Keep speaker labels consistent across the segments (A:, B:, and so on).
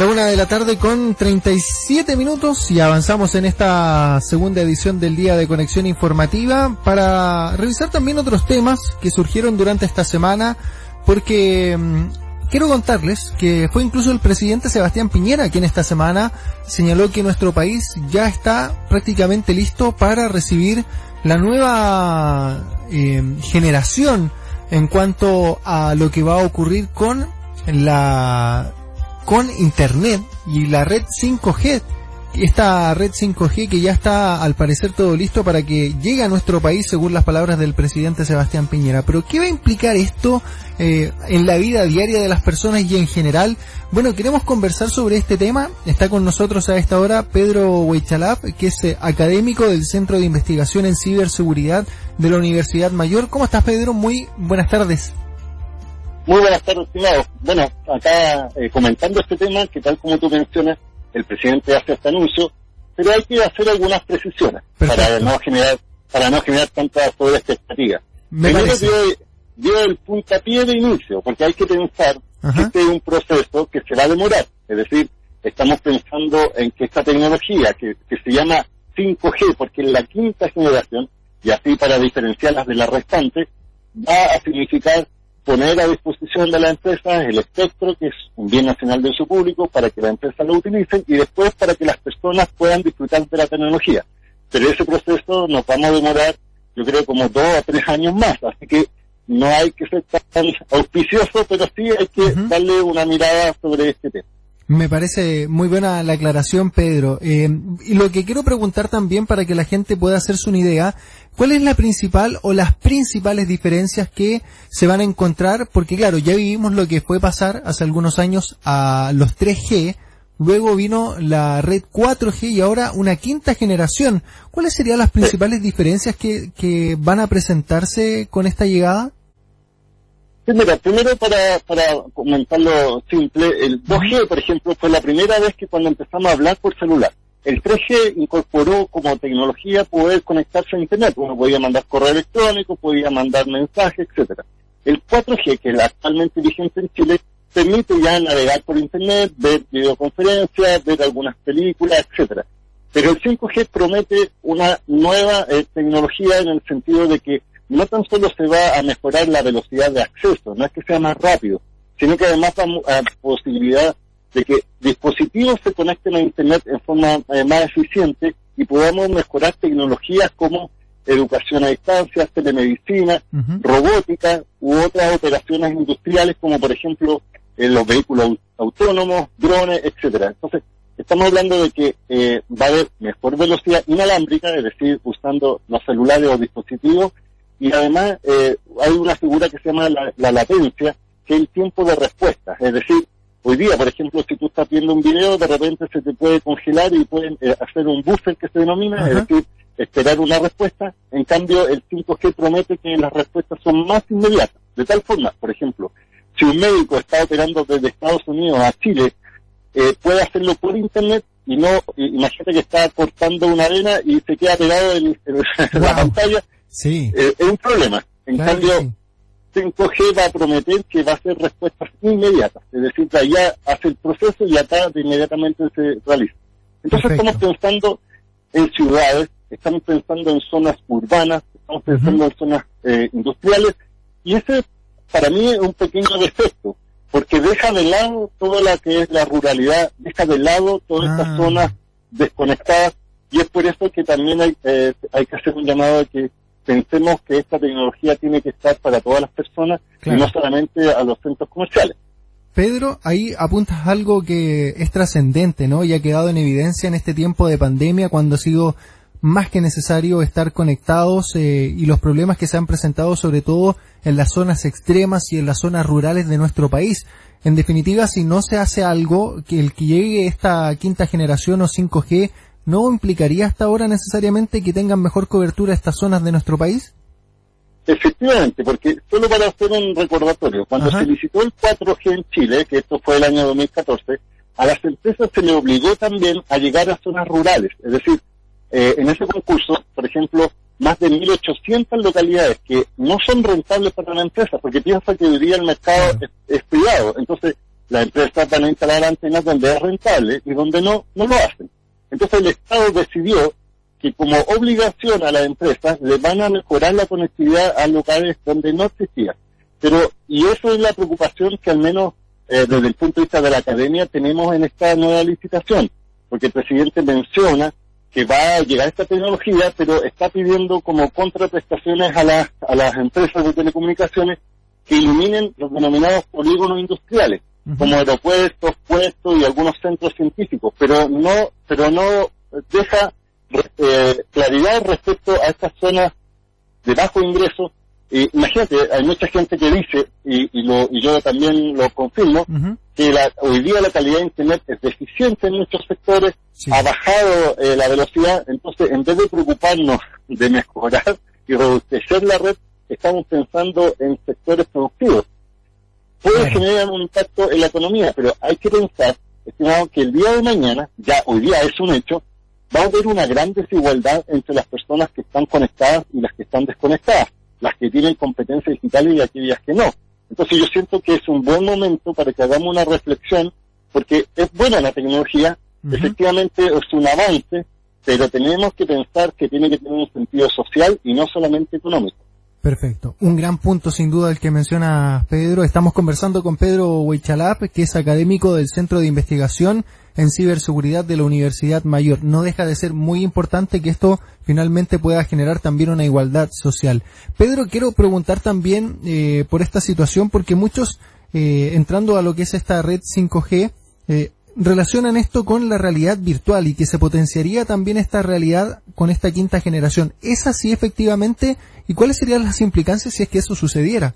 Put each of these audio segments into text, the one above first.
A: La una de la tarde con 37 minutos y avanzamos en esta segunda edición del Día de Conexión Informativa para revisar también otros temas que surgieron durante esta semana porque mm, quiero contarles que fue incluso el presidente Sebastián Piñera quien esta semana señaló que nuestro país ya está prácticamente listo para recibir la nueva eh, generación en cuanto a lo que va a ocurrir con la con Internet y la red 5G. Esta red 5G que ya está al parecer todo listo para que llegue a nuestro país según las palabras del presidente Sebastián Piñera. Pero ¿qué va a implicar esto eh, en la vida diaria de las personas y en general? Bueno, queremos conversar sobre este tema. Está con nosotros a esta hora Pedro Huichalap, que es eh, académico del Centro de Investigación en Ciberseguridad de la Universidad Mayor. ¿Cómo estás Pedro? Muy buenas tardes.
B: Muy buenas tardes, estimado. Bueno, acá eh, comentando este tema, que tal como tú mencionas, el presidente hace este anuncio, pero hay que hacer algunas precisiones para no generar para no generar tanta sobreexpectativa. Primero dio, dio, el puntapié de inicio, porque hay que pensar que este es un proceso que se va a demorar. Es decir, estamos pensando en que esta tecnología, que, que se llama 5G, porque es la quinta generación, y así para diferenciarlas de la restante, va a significar poner a disposición de la empresa el espectro, que es un bien nacional de uso público, para que la empresa lo utilice y después para que las personas puedan disfrutar de la tecnología. Pero ese proceso nos vamos a demorar, yo creo, como dos o tres años más. Así que no hay que ser tan auspicioso, pero sí hay que darle una mirada sobre este tema.
A: Me parece muy buena la aclaración, Pedro. Eh, y lo que quiero preguntar también para que la gente pueda hacerse una idea, ¿cuál es la principal o las principales diferencias que se van a encontrar? Porque claro, ya vivimos lo que fue pasar hace algunos años a los 3G, luego vino la red 4G y ahora una quinta generación. ¿Cuáles serían las principales diferencias que, que van a presentarse con esta llegada?
B: Mira, primero para, para comentarlo simple, el 2G, por ejemplo, fue la primera vez que cuando empezamos a hablar por celular. El 3G incorporó como tecnología poder conectarse a Internet. Uno podía mandar correo electrónico, podía mandar mensajes, etcétera. El 4G, que es actualmente vigente en Chile, permite ya navegar por Internet, ver videoconferencias, ver algunas películas, etcétera. Pero el 5G promete una nueva eh, tecnología en el sentido de que no tan solo se va a mejorar la velocidad de acceso, no es que sea más rápido, sino que además va a posibilidad de que dispositivos se conecten a Internet en forma eh, más eficiente y podamos mejorar tecnologías como educación a distancia, telemedicina, robótica u otras operaciones industriales como por ejemplo eh, los vehículos autónomos, drones, etcétera. Entonces, estamos hablando de que eh, va a haber mejor velocidad inalámbrica, es decir, usando los celulares o dispositivos y además eh, hay una figura que se llama la, latencia, que es el tiempo de respuesta. Es decir, hoy día, por ejemplo, si tú estás viendo un video, de repente se te puede congelar y pueden eh, hacer un buffer que se denomina, es decir, esperar una respuesta. En cambio, el 5G promete que las respuestas son más inmediatas. De tal forma, por ejemplo, si un médico está operando desde Estados Unidos a Chile, eh, puede hacerlo por internet y no, imagínate que está cortando una arena y se queda pegado en, la pantalla Sí. Eh, es un problema. En cambio, 5G va a prometer que va a hacer respuestas inmediatas. Es decir, que allá hace el proceso y acá de inmediatamente se realiza. Entonces estamos pensando en ciudades, estamos pensando en zonas urbanas, estamos pensando en zonas eh, industriales, y ese para mí es un pequeño defecto, porque deja de lado toda la que es la ruralidad, deja de lado todas estas ah. zonas desconectadas, y es por eso que también hay, eh, hay que hacer un llamado de que pensemos que esta tecnología tiene que estar para todas las personas y no solamente a los centros comerciales.
A: Pedro, ahí apuntas algo que es trascendente, ¿no? Y ha quedado en evidencia en este tiempo de pandemia cuando ha sido más que necesario estar conectados eh, y los problemas que se han presentado sobre todo en las zonas extremas y en las zonas rurales de nuestro país. En definitiva, si no se hace algo, que el que llegue esta quinta generación o 5G ¿no implicaría hasta ahora necesariamente que tengan mejor cobertura estas zonas de nuestro país?
B: Efectivamente, porque solo para hacer un recordatorio, cuando se licitó el 4G en Chile, que esto fue el año 2014, a las empresas se le obligó también a llegar a zonas rurales. Es decir, eh, en ese concurso, por ejemplo, más de 1.800 localidades que no son rentables para la empresa, porque piensa que hoy día el mercado es, privado. Entonces, las empresas van a instalar antenas donde es rentable y donde no, no lo hacen. Entonces el Estado decidió que como obligación a las empresas le van a mejorar la conectividad a lugares donde no existía. Pero, y eso es la preocupación que al menos eh, desde el punto de vista de la academia tenemos en esta nueva licitación, porque el presidente menciona que va a llegar esta tecnología, pero está pidiendo como contraprestaciones a, las a las empresas de telecomunicaciones que iluminen los denominados polígonos industriales, como aeropuertos, puestos y algunos centros científicos, pero no, pero no deja eh, claridad respecto a estas zonas de bajo ingreso. imagínate, hay mucha gente que dice, y, lo, y yo también lo confirmo, que la, hoy día la calidad de Internet es deficiente en muchos sectores, ha bajado eh, la velocidad, entonces en vez de preocuparnos de mejorar y reducir la red, estamos pensando en sectores productivos. Puede generar un impacto en la economía, pero hay que pensar, estimado, que el día de mañana, ya hoy día es un hecho, va a haber una gran desigualdad entre las personas que están conectadas y las que están desconectadas, las que tienen competencias digitales y aquellas que no. Entonces yo siento que es un buen momento para que hagamos una reflexión, porque es buena la tecnología, efectivamente es un avance, pero tenemos que pensar que tiene que tener un sentido social y no solamente económico.
A: Perfecto. Un gran punto sin duda el que menciona Pedro. Estamos conversando con Pedro Huichalap, que es académico del Centro de Investigación en Ciberseguridad de la Universidad Mayor. No deja de ser muy importante que esto finalmente pueda generar también una igualdad social. Pedro, quiero preguntar también eh, por esta situación porque muchos, eh, entrando a lo que es esta red 5G, eh, relacionan esto con la realidad virtual y que se potenciaría también esta realidad con esta quinta generación. ¿Es así efectivamente? ¿Y cuáles serían las implicancias si es que eso sucediera?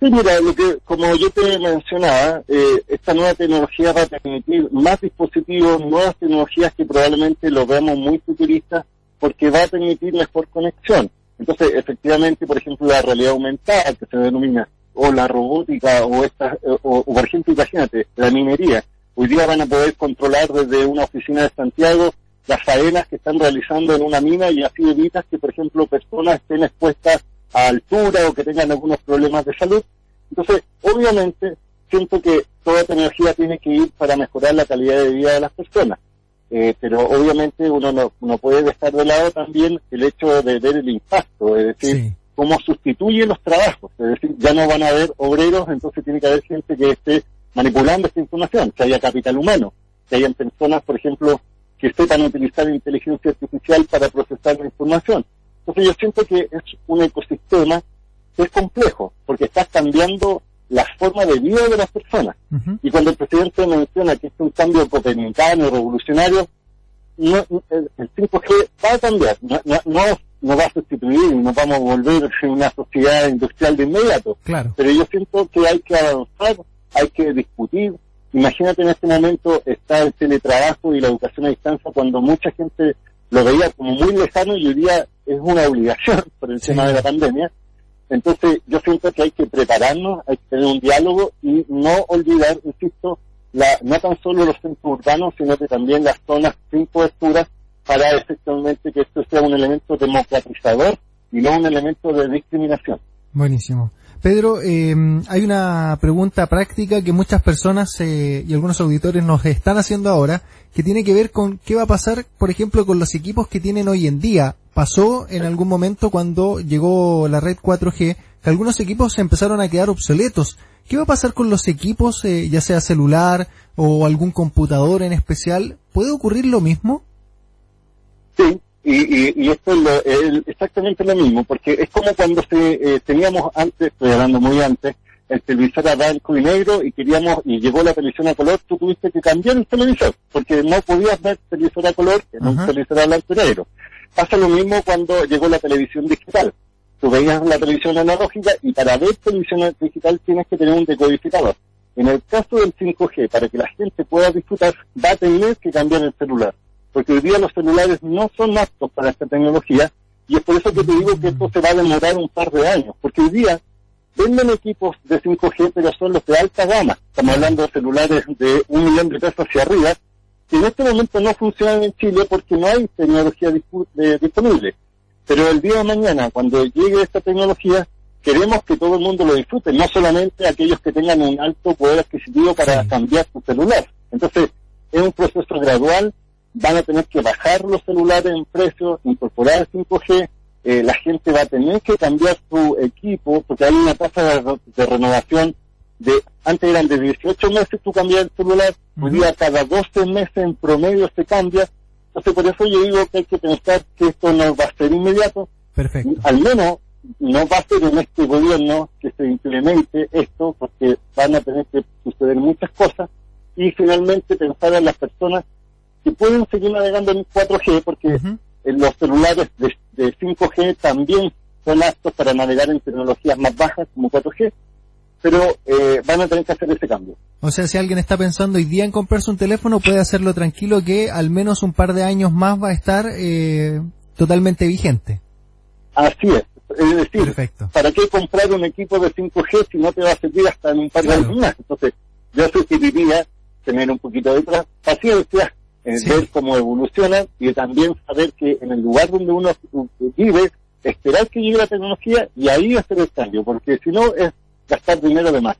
B: Sí, mira, lo que, como yo te mencionaba, eh, esta nueva tecnología va a permitir más dispositivos, nuevas tecnologías que probablemente lo veamos muy futuristas, porque va a permitir mejor conexión. Entonces, efectivamente, por ejemplo, la realidad aumentada, que se denomina, o la robótica, o esta, o, o por ejemplo, imagínate, la minería, Hoy día van a poder controlar desde una oficina de Santiago las faenas que están realizando en una mina y así evitas que, por ejemplo, personas estén expuestas a altura o que tengan algunos problemas de salud. Entonces, obviamente, siento que toda tecnología tiene que ir para mejorar la calidad de vida de las personas. Eh, pero obviamente uno no, puede dejar de lado también el hecho de ver el impacto, es decir, cómo sustituye los trabajos, es decir, ya no van a haber obreros, entonces tiene que haber gente que esté manipulando esta información, que haya capital humano, que hayan personas, por ejemplo, que sepan utilizar inteligencia artificial para procesar la información. Entonces yo siento que es un ecosistema que es complejo, porque está cambiando la forma de vida de las personas. Y cuando el presidente menciona que es un cambio copernicano, revolucionario, no, el, 5G va a cambiar, no, no, no, va a sustituir y no vamos a volver a una sociedad industrial de inmediato.
A: Claro.
B: Pero yo siento que hay que avanzar hay que discutir. Imagínate en este momento está el teletrabajo y la educación a distancia cuando mucha gente lo veía como muy lejano y hoy día es una obligación por el tema de la pandemia. Entonces yo siento que hay que prepararnos, hay que tener un diálogo y no olvidar, insisto, la, no tan solo los centros urbanos, sino que también las zonas sin cobertura para efectivamente que esto sea un elemento democratizador y no un elemento de discriminación.
A: Buenísimo. Pedro, eh, hay una pregunta práctica que muchas personas eh, y algunos auditores nos están haciendo ahora, que tiene que ver con qué va a pasar, por ejemplo, con los equipos que tienen hoy en día. Pasó en algún momento cuando llegó la red 4G, que algunos equipos se empezaron a quedar obsoletos. ¿Qué va a pasar con los equipos, eh, ya sea celular o algún computador en especial? ¿Puede ocurrir lo mismo?
B: Sí, y, y, esto es, exactamente lo mismo, porque es como cuando se, eh, teníamos antes, estoy hablando muy antes, el televisor a blanco y negro y queríamos, y llegó la televisión a color, tú tuviste que cambiar el televisor, porque no podías ver televisor a color en un televisor a blanco y negro. Pasa lo mismo cuando llegó la televisión digital. Tú veías la televisión analógica y para ver televisión digital tienes que tener un decodificador. En el caso del 5G, para que la gente pueda disfrutar, va a tener que cambiar el celular porque hoy día los celulares no son aptos para esta tecnología y es por eso que te digo que esto se va a demorar un par de años, porque hoy día venden equipos de 5G, pero son los de alta gama. Estamos hablando de celulares de un millón de pesos hacia arriba, que en este momento no funcionan en Chile porque no hay tecnología disponible. Pero el día de mañana, cuando llegue esta tecnología, queremos que todo el mundo lo disfrute, no solamente aquellos que tengan un alto poder adquisitivo para cambiar su celular. Entonces, es un proceso gradual, van a tener que bajar los celulares en precio, incorporar 5G, eh, la gente va a tener que cambiar su equipo, porque hay una tasa de, renovación de, antes eran de 18 meses tú cambias el celular, hoy día cada 12 meses en promedio se cambia, entonces por eso yo digo que hay que pensar que esto no va a ser inmediato,
A: Perfecto.
B: al menos no va a ser en este gobierno que se implemente esto, porque van a tener que suceder muchas cosas, y finalmente pensar en las personas que pueden seguir navegando en 4G, porque los celulares de, 5G también son aptos para navegar en tecnologías más bajas como 4G, pero eh, van a tener que hacer ese cambio.
A: O sea, si alguien está pensando hoy día en comprarse un teléfono, puede hacerlo tranquilo que al menos un par de años más va a estar eh, totalmente vigente.
B: Así es. Es decir, ¿para qué comprar un equipo de 5G si no te va a servir hasta en un par de años más? Entonces, yo sugeriría tener un poquito de paciencia, ver cómo evoluciona y también saber que en el lugar donde uno vive, esperar que llegue la tecnología y ahí hacer el cambio, porque si no es gastar dinero de más.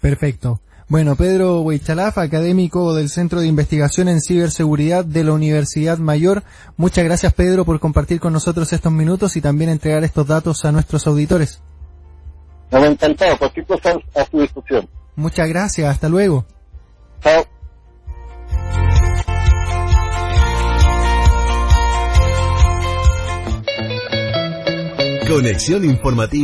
A: Perfecto. Bueno, Pedro Huichalaf, académico del Centro de Investigación en Ciberseguridad de la Universidad Mayor. Muchas gracias, Pedro, por compartir con nosotros estos minutos y también entregar estos datos a nuestros auditores.
B: No, encantado. Cualquier cosa a su disposición.
A: Muchas gracias. Hasta luego.
B: Chao.
C: Conexión informativa.